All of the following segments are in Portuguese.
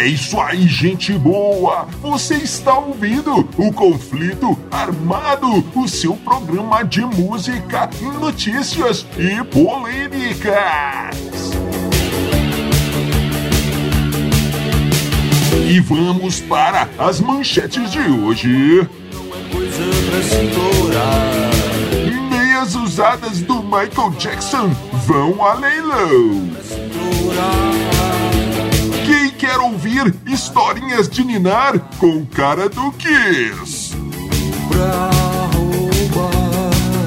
É isso aí, gente boa! Você está ouvindo o Conflito Armado, o seu programa de música, notícias e polêmicas. E vamos para as manchetes de hoje. Meias usadas do Michael Jackson vão a leilão. Quer ouvir historinhas de Ninar com cara do Kiss?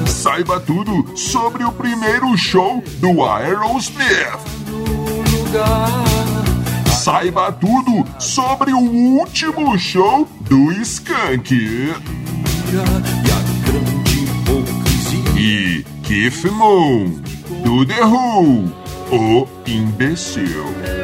Saiba tudo sobre o primeiro show do Aerosmith. Saiba tudo sobre o último show do Skank. E Keith Moon, do The Who, o imbecil.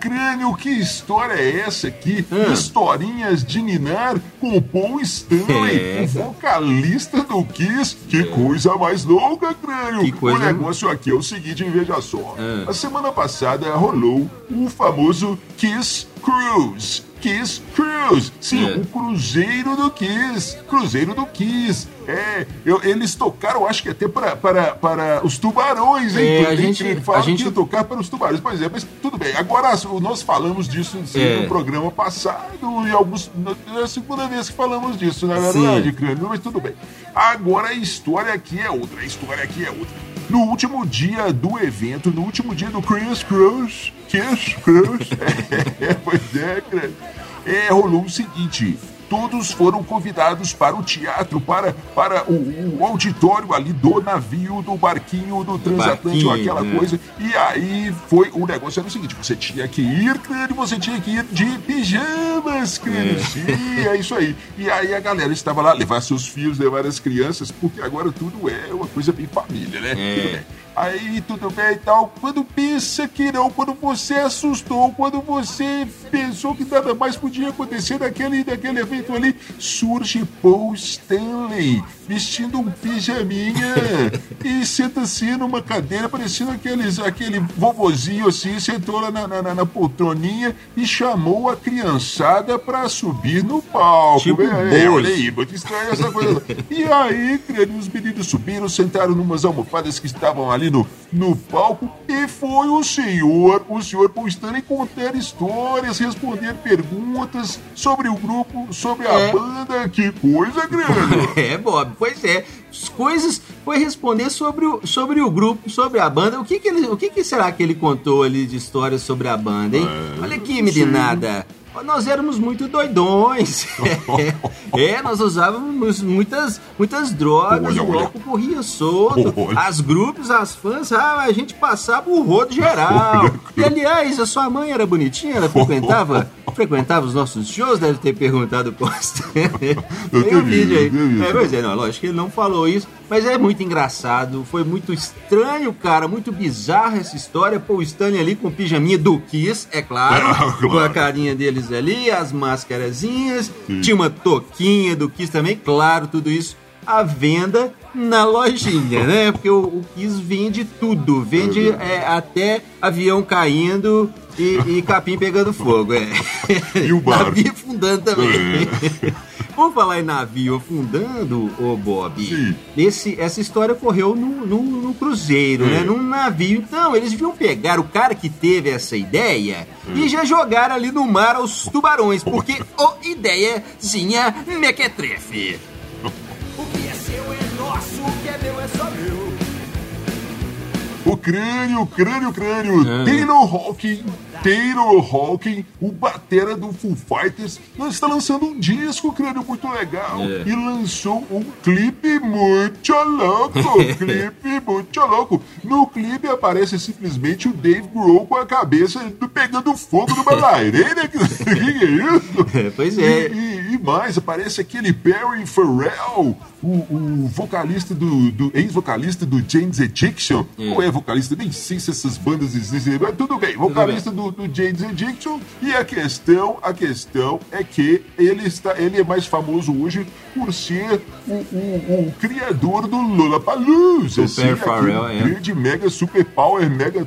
Crânio, que história é essa aqui? Hum. Historinhas de Ninar com Paul Stanley, É. o vocalista do Kiss. Que coisa mais louca, Crânio! Coisa- O negócio aqui é o seguinte, veja só. Hum. A semana passada rolou o famoso Kiss Cruise. Kiss Cruise. Sim, É. o Cruzeiro do Kiss. Cruzeiro do Kiss. É, eu- eles tocaram, acho que até para, para, para os tubarões, hein? É, a gente- que- falaram a gente- que ia tocar para os tubarões. Pois é, mas tudo bem. Agora, nós falamos disso É. no programa passado e alguns. É a segunda vez que falamos disso, na verdade, Crânio, mas tudo bem. Agora a história aqui é outra. A história aqui é outra. No último dia do evento, no último dia do Chris Cruise, Kiss Cruise, é, pois é, Crânio, é, rolou o seguinte. Todos foram convidados para o teatro, para, para o, o auditório ali do navio, do barquinho, do transatlântico, aquela né? coisa. E aí foi. O negócio era o seguinte: você tinha que ir, crânio, você tinha que ir de pijamas, crânio. Sim, é isso aí. E aí a galera estava lá, levar seus filhos, levar as crianças, porque agora tudo é uma coisa bem família, né? É. Aí tudo bem e tal. Quando pensa que não, quando você assustou, quando você pensou que nada mais podia acontecer naquele, naquele evento ali, surge Paul Stanley vestindo um pijaminha e senta assim numa cadeira, parecendo aqueles, aquele vovozinho assim, sentou lá na, na, na- poltroninha e chamou a criançada pra subir no palco. Tipo é, olha aí, muito estranho essa coisa. E aí, os meninos subiram, sentaram numas almofadas que estavam ali no, no palco e foi o senhor, o senhor Paul Stanley contar histórias, responder perguntas sobre o grupo, sobre a É. banda. Que coisa, crânio. É, Bob, pois é. As coisas foi responder sobre o, sobre o grupo, sobre a banda. O que que, ele, o que que será que ele contou ali de histórias sobre a banda, hein? É, Olha aqui, meninada. Nós éramos muito doidões. é, nós usávamos muitas, muitas drogas, Olha, o olha. álcool corria solto. Olha. As grupos, as fãs, ah, a gente passava o rodo geral. E aliás, a sua mãe era bonitinha, ela frequentava, frequentava os nossos shows, deve ter perguntado o Eu Tem um vídeo aí. É, pois é, não, lógico que ele não falou isso, mas é muito engraçado, foi muito estranho, cara, muito bizarra essa história. Pô, o Stanley ali com o pijaminha do Kiss, é claro, Ah, claro. com a carinha deles ali, as máscarazinhas, tinha uma toquinha do Kiss também, claro, tudo isso à venda na lojinha, né? Porque o, o Kiss vende tudo, vende é, até avião caindo e, e capim pegando fogo, é. E o barco? Navio afundando também. É. Vamos falar em navio afundando, ô Bob. Sim. Esse, essa história ocorreu no, no, no cruzeiro, né? Num navio. Então, eles deviam pegar o cara que teve essa ideia e já jogar ali no mar aos tubarões, porque ô ideiazinha mequetrefe. O que é é é meu é só meu. O crânio, crânio, crânio. Ah. Taylor Hawking, Taylor Hawking, o batera do Foo Fighters, está lançando um disco, crânio, muito legal. É. E lançou um clipe muito louco, clipe muito louco. No clipe aparece simplesmente o Dave Grohl com a cabeça pegando fogo numa lareira. Que que é isso? Pois é. E, e- mais, aparece aquele Perry Farrell, o, o vocalista do, do ex-vocalista do James Addiction. É. Ou é vocalista? Nem sei se essas bandas existem, mas tudo bem. Vocalista do, do James Addiction. E a questão, a questão é que ele, está, ele é mais famoso hoje por ser o, o- o criador do Lollapalooza. O Perry Farrell, é. grande mega super power, mega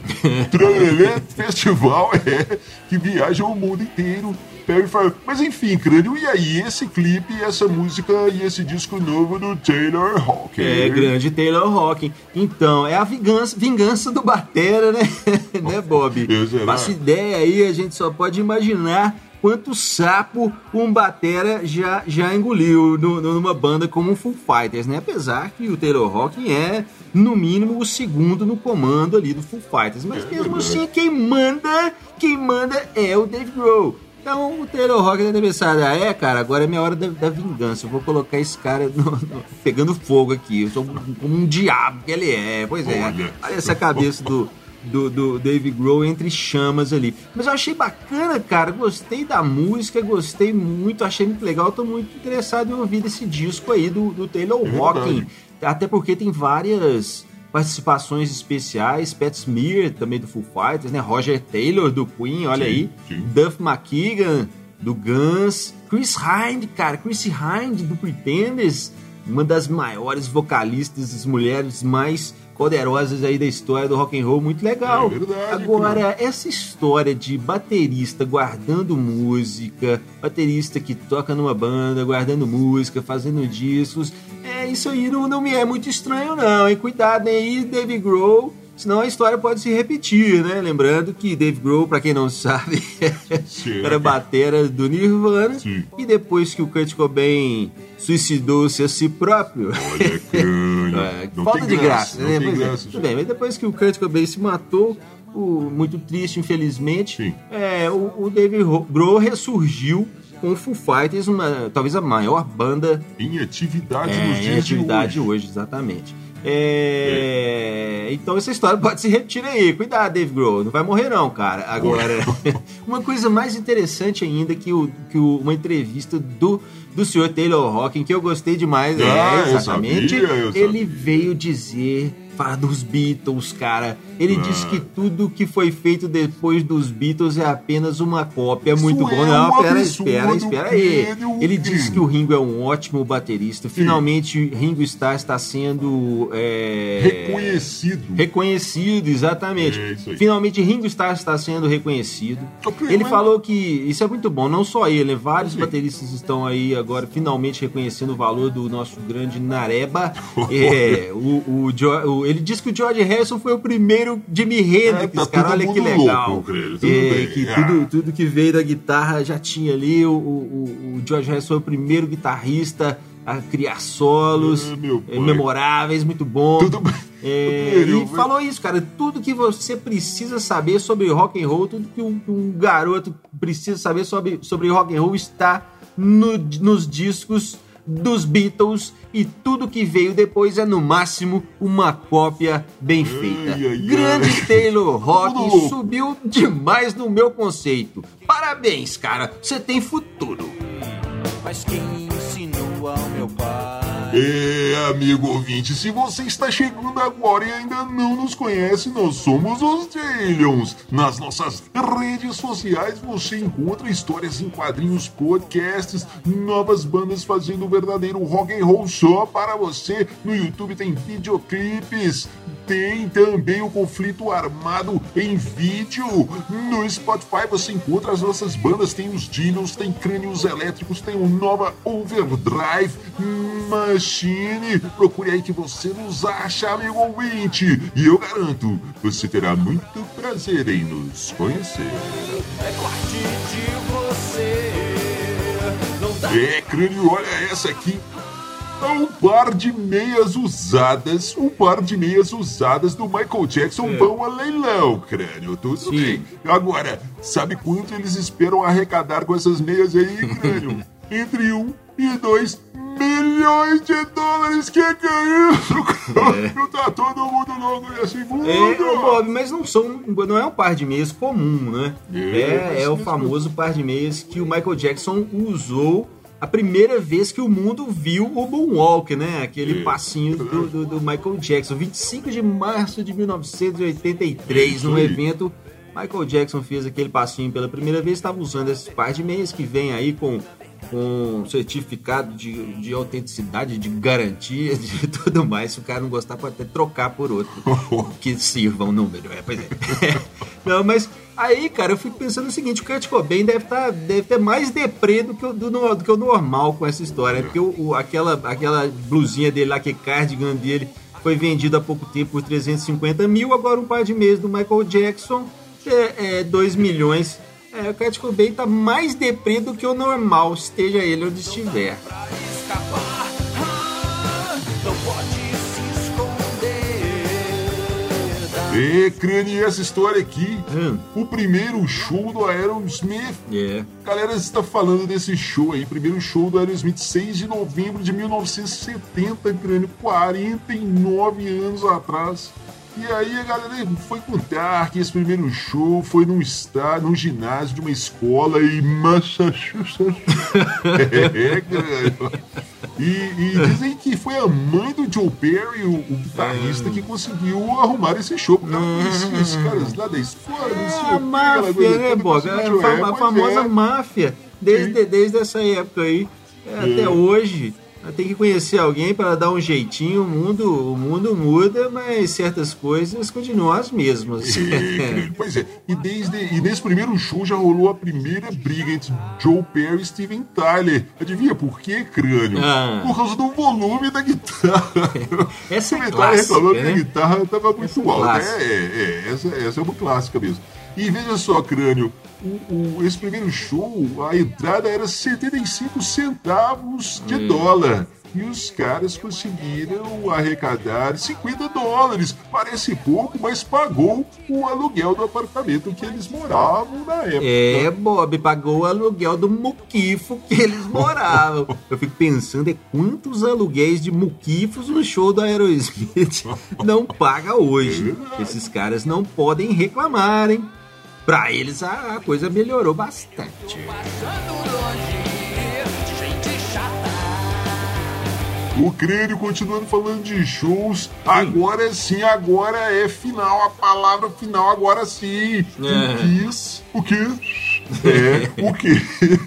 tralelê festival é, que viaja o mundo inteiro. Perry Farrell. Mas enfim, crânio, e aí esse clipe, essa música e esse disco novo do Taylor Hawking? É, grande Taylor Hawking. Então, é a vingança, vingança do Batera, né? né, Bob? Faço ideia aí, a gente só pode imaginar quanto sapo um Batera já, já engoliu no- numa banda como o Foo Fighters, né? Apesar que o Taylor Hawking é, no mínimo, o segundo no comando ali do Foo Fighters. Mas mesmo assim, quem manda, quem manda é o Dave Grohl. Então o Taylor Hawking deve pensar, ah, é, cara, agora é minha hora da, da vingança. Eu vou colocar esse cara no- no- pegando fogo aqui. Eu sou um- como um diabo que ele é. Pois é. Olha. Olha essa cabeça do, do, do Dave Grohl entre chamas ali. Mas eu achei bacana, cara. Gostei da música, gostei muito, achei muito legal. Tô muito interessado em ouvir esse disco aí do, do Taylor É verdade. Até porque tem várias participações especiais, Pat Smear também do Foo Fighters, né? Roger Taylor do Queen, olha Sim, aí. sim. Duff McKagan do Guns, Chris Hind, cara, Chris Hind do Pretenders, uma das maiores vocalistas, as mulheres mais poderosas aí da história do rock and roll, muito legal. É verdade, Agora, essa história de baterista guardando música, baterista que toca numa banda, guardando música, fazendo discos, é isso aí não, não me é muito estranho não, hein? Cuidado aí, Dave Grohl, senão a história pode se repetir, né? Lembrando que Dave Grohl, pra quem não sabe, era batera do Nirvana Sim. e depois que o Kurt Cobain suicidou-se a si próprio, Olha, crânio. é, Não falta de graça, não né? Pois é, graça, tudo bem, mas depois que o Kurt Cobain se matou, o- muito triste, infelizmente, é, o, o Ro- Grohl ressurgiu com o Foo Fighters, uma, talvez a maior banda Em atividade é, nos em dias atividade de hoje. hoje, exatamente. É, Então essa história pode se repetir aí. Cuidado, Dave Grohl. Não vai morrer não, cara. Agora, uma coisa mais interessante ainda que, o, que o- uma entrevista do, do senhor Taylor Hawking, que eu gostei demais, Ah, é, eu exatamente. sabia, eu ele sabia. veio dizer, falar dos Beatles, cara. Ele Ah. disse que tudo que foi feito depois dos Beatles é apenas uma cópia. Muito Isso bom. é Não, pera, espera, espera aí. Ele disse que o Ringo é um ótimo baterista. Finalmente, Ringo Starr está sendo é, Reconhecido. reconhecido, exatamente. É. Finalmente, Ringo Starr está sendo reconhecido. Ok, Ele mas- falou que isso é muito bom, não só ele, vários Sim. bateristas estão aí agora finalmente reconhecendo o valor do nosso grande Nareba. É, o, o Jo- o- ele disse que o George Harrison foi o primeiro Jimi Hendrix, É, tá cara, olha que legal. louco, creio, tudo É, bem. que Ah. tudo, tudo que veio da guitarra já tinha ali. O, o, o George Harrison foi o primeiro guitarrista a criar solos é, pai. memoráveis, muito bom. Tudo bem. É, e falou isso, cara. Tudo que você precisa saber sobre rock and roll, tudo que um, um garoto precisa saber sobre, sobre rock and roll está no- nos discos dos Beatles e tudo que veio depois é no máximo uma cópia bem feita. ai, ai. Grande Taylor Tudo Rock subiu demais no meu conceito. Parabéns, cara. Você tem futuro. Mas quem ensinou ao meu? É, amigo ouvinte, se você está chegando agora e ainda não nos conhece, nós somos os Dillions. Nas nossas redes sociais você encontra histórias em quadrinhos, podcasts, novas bandas fazendo o verdadeiro rock and roll só para você. No YouTube tem videoclipes, tem também o conflito armado em vídeo. No Spotify você encontra as nossas bandas, tem os Dillions, tem Crânios Elétricos, tem o Nova Overdrive Machine. Procure aí que você nos acha, amigo ouvinte. E eu garanto, você terá muito prazer em nos conhecer. É parte de você. É, crânio, olha essa aqui. Um par de meias usadas, um par de meias usadas do Michael Jackson É. vão a leilão, crânio. Tudo Sim. bem. Agora, sabe quanto eles esperam arrecadar com essas meias aí, crânio? Entre um e dois milhões de dólares que ganham. Crânio, Tá todo mundo louco nesse mundo. É, Bob, mas não, são, não é um par de meias comum, né? É, É, é o famoso par de meias que o Michael Jackson usou a primeira vez que o mundo viu o Moonwalk, né? Aquele É. passinho do, do- do Michael Jackson. 25 de março de 1983, Isso num evento, Michael Jackson fez aquele passinho pela primeira vez, estava usando esse par de meias que vem aí com com certificado de, de autenticidade, de garantia, de tudo mais. Se o cara não gostar, pode até trocar por outro que sirva um número. É, pois é. Não, mas aí, cara, eu fico pensando o seguinte: o Kurt Cobain deve, tá, deve ter mais deprê do que, o, do, do que o normal com essa história. Porque o, o- aquela, aquela blusinha dele lá, que cardigan dele, foi vendido há pouco tempo por 350 mil. Agora, um par de meses do Michael Jackson, é, é 2 milhões. É, o Kurt Cobain tá mais deprê do que o normal, esteja ele onde estiver. E essa história aqui, Hum. o primeiro show do Aerosmith. É. Galera, está falando desse show aí, primeiro show do Aerosmith, 6 de novembro de 1970, crânio, 49 anos atrás. E aí a galera foi contar que esse primeiro show foi num estádio, num ginásio de uma escola em Massachusetts. é, crânio. E, e dizem que foi a mãe do Joe Perry, o, o guitarrista, que conseguiu arrumar esse show. Porque ela conhecia os caras lá da escola, não sei É o máfia, coisa né, toda, Boga? A, é, a famosa é. máfia. Desde, desde essa época aí é, até hoje. Tem que conhecer alguém para dar um jeitinho. O mundo, o mundo muda, mas certas coisas continuam as mesmas. É, pois é, e, desde, e nesse primeiro show já rolou a primeira briga entre Joe Perry e Steven Tyler. Adivinha por quê, crânio? Ah. Por causa do volume da guitarra. Essa é clássica, reclamou que né? a guitarra estava muito Essa é alta. clássica. É, é, essa, essa é uma clássica mesmo. E veja só, crânio, o, o- esse primeiro show, a entrada era 75 centavos de Hum. dólar. E os caras conseguiram arrecadar 50 dólares. Parece pouco, mas pagou o aluguel do apartamento que eles moravam na época. É, Bob pagou o aluguel do muquifo que eles moravam. Eu fico pensando é quantos aluguéis de muquifos um show do Aerosmith não paga hoje. Esses caras não podem reclamar, hein? Pra eles a, a coisa melhorou bastante. O crânio continuando falando de shows. Agora sim, agora é final. A palavra final, agora sim. É. O Kiss. O Kiss. É, o.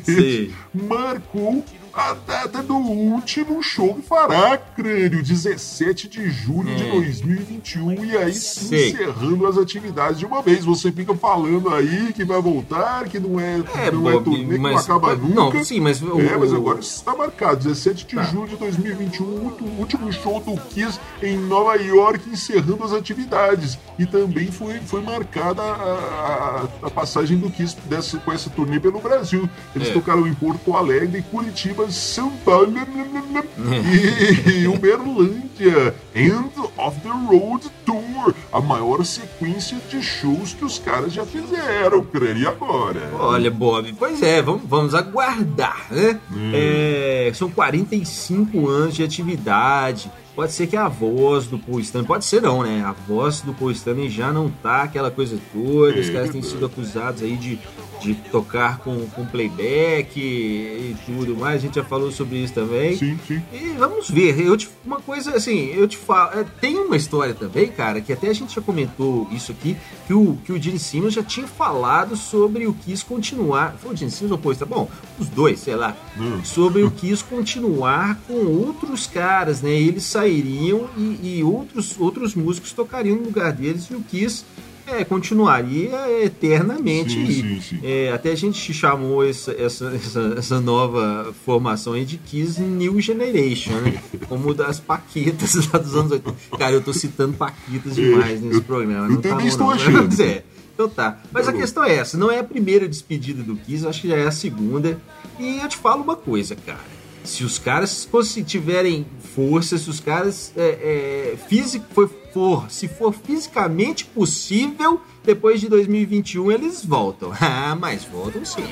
Sim. Marcou a data do último show que fará, crânio, 17 de julho de 2021. E aí sim, Sei. encerrando as atividades de uma vez. Você fica falando aí que vai voltar, que não é, É, não é Bob, turnê, que não mas- acaba não, nunca. sim, mas o- É, mas agora está marcado, 17 de Tá. julho de 2021, o último show do Kiss em Nova York, encerrando as atividades. E também foi, foi marcada a, a- a passagem do Kiss dessa, com essa turnê pelo Brasil. Eles É. tocaram em Porto Alegre, Curitiba, São Paulo e Uberlândia. End of the Road Tour, a maior sequência de shows que os caras já fizeram, crânio. E agora? Olha, Bob, pois é, vamos, vamos aguardar, né? É, são 45 anos de atividade. Pode ser que a voz do Paul Stanley, pode ser não, né? A voz do Paul Stanley já não tá aquela coisa toda. Os caras têm sido acusados aí de, de tocar com, com playback e tudo mais. A gente já falou sobre isso também. Sim, sim. E vamos ver, eu te, uma coisa assim, eu te falo, é, tem uma história também, cara, que até a gente já comentou isso aqui, que o, que o Gene Simmons já tinha falado sobre o Kiss continuar, foi o Gene Simmons ou Pois, tá bom, os dois, sei lá, Hum. sobre o Kiss continuar com outros caras, né, eles sairiam e, e outros, outros músicos tocariam no lugar deles e o Kiss é, continuaria eternamente Sim, sim, sim. É, até a gente chamou essa, essa, essa, essa nova formação aí de Kiss New Generation, né? Como das Paquitas lá dos anos 80. Cara, eu tô citando Paquitas demais nesse eu- programa. eu não tá bom, estou não. achando. Mas é. Então tá. Mas Tá a bom. questão é essa, não é a primeira despedida do Kiss, eu acho que já é a segunda. E eu te falo uma coisa, cara. Se os caras se tiverem força, se os caras é, é, físico, for, for, se for fisicamente possível, depois de 2021 eles voltam. Ah, mas voltam sim.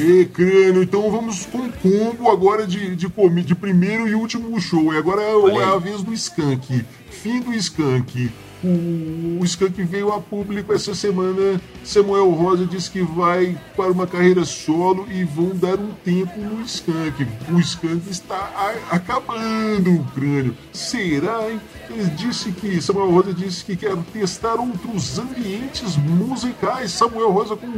E crânio, então vamos com um combo agora de, de, de primeiro e último show. E agora é a vez do Skank. Fim do Skank. O, o Skank veio a público essa semana. Samuel Rosa disse que vai para uma carreira solo e vão dar um tempo no Skank. O Skank está a, acabando o crânio. Será, hein? Ele disse que, Samuel Rosa disse que quer testar outros ambientes musicais. Samuel Rosa com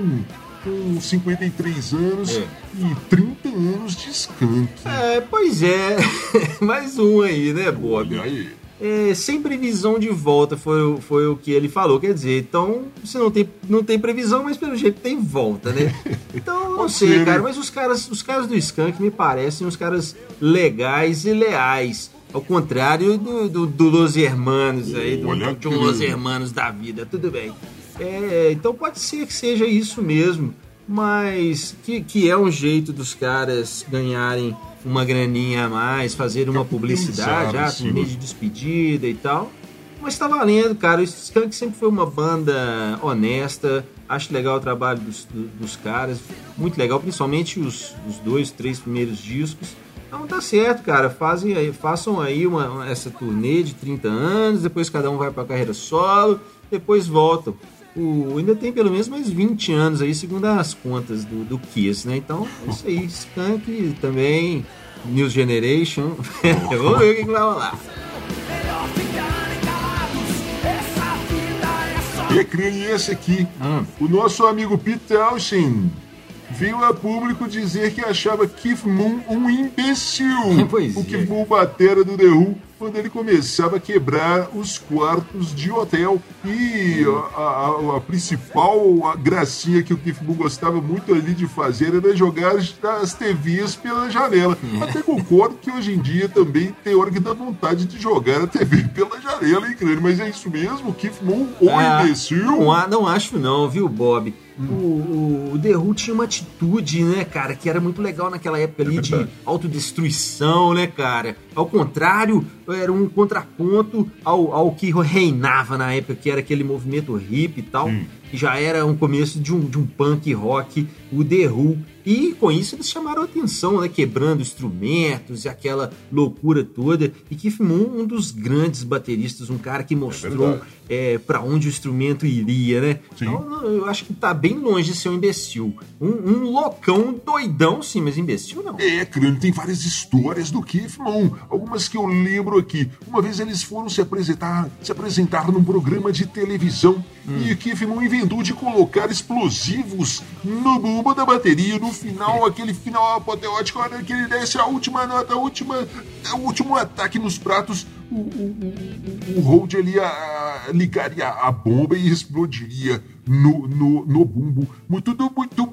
com 53 anos é. e 30 anos de skunk. É, pois é. Mais um aí, né, Bob? Aí. É, sem previsão de volta foi, foi o que ele falou. Quer dizer, então você não tem, não tem previsão, mas pelo jeito tem volta, né? Então, não sei, cara, mas os caras, os caras do Skunk me parecem uns caras legais e leais. Ao contrário do, do, do Los Hermanos aí, do, do, do Los Hermanos da vida, tudo bem. É, então pode ser que seja isso mesmo, mas que, que é um jeito dos caras ganharem uma graninha a mais, fazer uma publicidade, ah, turnê de despedida e tal. Mas tá valendo, cara. O Skank sempre foi uma banda honesta. Acho legal o trabalho dos, dos caras. Muito legal, principalmente os, os dois, três primeiros discos. Então tá certo, cara. Fazem aí, façam aí uma, essa turnê de 30 anos, depois cada um vai pra carreira solo, depois voltam o, ainda tem pelo menos mais 20 anos aí, segundo as contas do, do Kiss, né? Então, é isso aí. Skunk também, New Generation. Vamos ver o que, que vai rolar. E esse aqui, hum. o nosso amigo Pete Townshend veio a público dizer que achava Keith Moon um imbecil. Pois o Keith é. Moon batera do The Who quando ele começava a quebrar os quartos de hotel. E a, a, a principal gracinha que o Moon gostava muito ali de fazer era jogar as TVs pela janela. Hum. Até concordo que hoje em dia também tem hora que dá vontade de jogar a TV pela janela, hein, Mas é isso mesmo? Keith Moon ou ah, imbecil? Não, não acho não, viu, Bob? O, o, The Who tinha uma atitude, né, cara, que era muito legal naquela época ali de autodestruição, né, cara? Ao contrário, era um contraponto ao, ao que reinava na época, que era aquele movimento hip e tal. Hum já era um começo de um, de um punk rock, o The Who. E com isso eles chamaram a atenção, né? Quebrando instrumentos e aquela loucura toda. E Keith Moon, um dos grandes bateristas, um cara que mostrou é é, para onde o instrumento iria, né? Sim. Então eu acho que tá bem longe de ser um imbecil. Um, um loucão doidão, sim, mas imbecil não. É, crânio, tem várias histórias do Keith Moon. Algumas que eu lembro aqui. Uma vez eles foram se apresentar, se apresentar num programa de televisão hum. e Keith Moon inventou de colocar explosivos no bumbo da bateria. No final, aquele final apoteótico, a hora que ele desce a última nota, a última, o último ataque nos pratos, o, o, o, o Hold ali a, ligaria a bomba e explodiria no, no, no bumbo. Tudo muito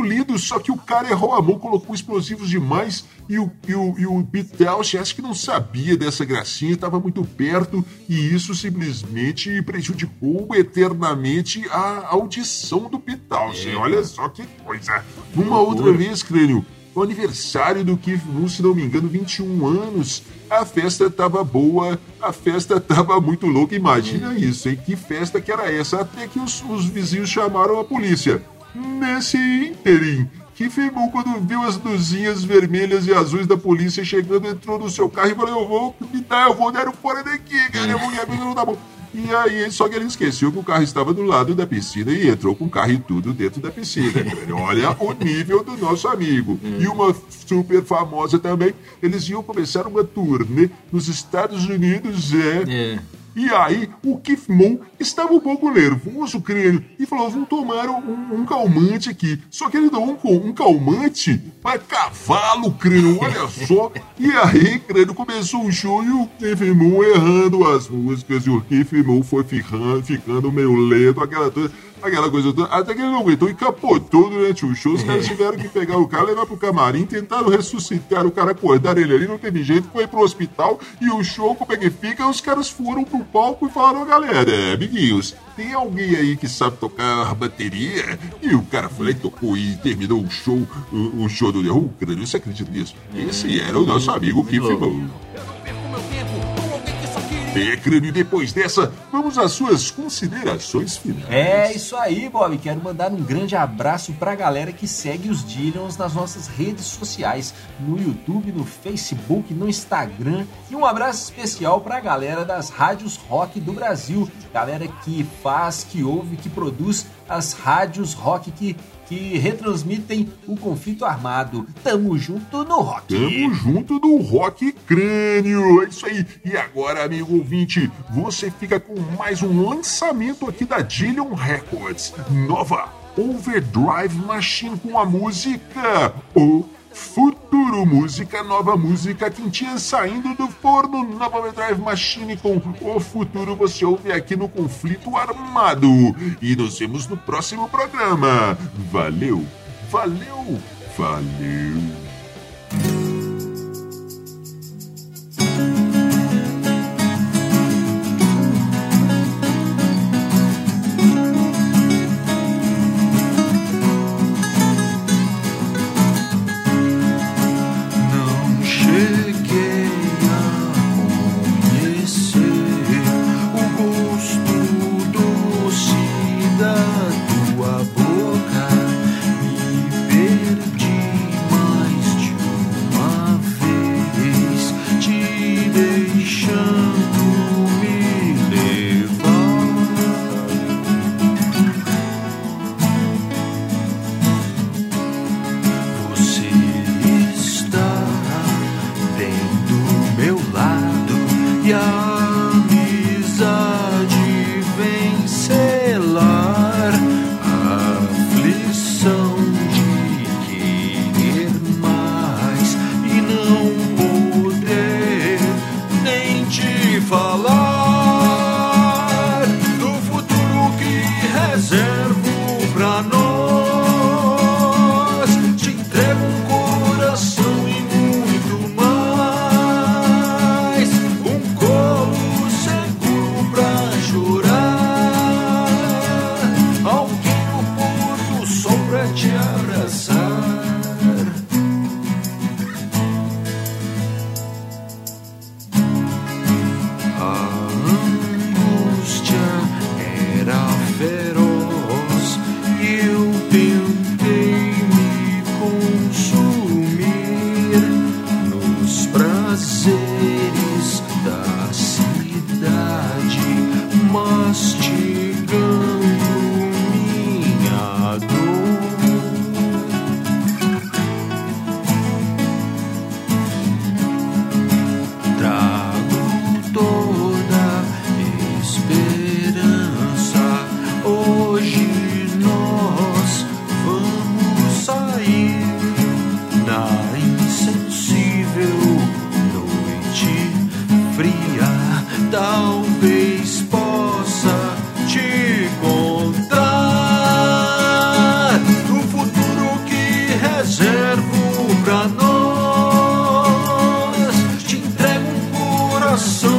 muito lindo, só que o cara errou a mão, colocou explosivos demais e o, e o, e o Pete acho que não sabia dessa gracinha, estava muito perto e isso simplesmente prejudicou eternamente a audição do Pete É. Olha só que coisa. Uma outra vez, Crânio, o aniversário do Keith Moon, se não me engano, 21 anos. A festa tava boa, a festa tava muito louca. Imagina isso, hein? Que festa que era essa? Até que os, os vizinhos chamaram a polícia. Nesse ínterim, Keith Moon, quando viu as luzinhas vermelhas e azuis da polícia chegando, entrou no seu carro e falou: Eu vou me dar, eu vou dar fora daqui, cara, eu vou me não tá bom. E aí, só que ele esqueceu que o carro estava do lado da piscina e entrou com o carro e tudo dentro da piscina. Olha o nível do nosso amigo. E uma super famosa também, eles iam começar uma turnê nos Estados Unidos, é. é e aí o Keith Moon estava um pouco nervoso, crânio, e falou: vamos tomar um, um, calmante aqui. Só que ele deu um, um calmante para cavalo, crânio, olha só. E aí, crânio, começou o show e o Keith Moon errando as músicas, e o Keith Moon foi ficando, ficando meio lento, aquela coisa. Aquela coisa toda. Até que ele não aguentou e capotou durante o show. Os caras tiveram que pegar o cara, levar pro camarim, tentaram ressuscitar o cara, acordar ele ali, não teve jeito, foi pro hospital e o show, como é que fica? Os caras foram pro palco e falaram, galera, amiguinhos, tem alguém aí que sabe tocar bateria? E o cara foi lá e tocou e terminou o show, o, o show do The Who. Você acredita nisso? Esse era o nosso amigo Keith Moon. É, crânio, depois dessa, vamos às suas considerações finais. É isso aí, Bob. Quero mandar um grande abraço pra galera que segue os Dillions nas nossas redes sociais, no YouTube, no Facebook, no Instagram. E um abraço especial pra galera das rádios rock do Brasil. Galera que faz, que ouve, que produz as rádios rock que que retransmitem o conflito armado. Tamo junto no rock. Tamo junto no rock crânio. É isso aí. E agora, amigo ouvinte, você fica com mais um lançamento aqui da Dillion Records. Nova Overdrive Machine com a música O Futuro Música, nova música quentinha saindo do forno, nova Overdrive Machine com O Futuro você ouve aqui no Conflito Armado. E nos vemos no próximo programa. Valeu, valeu, valeu. Da cidade, corazón.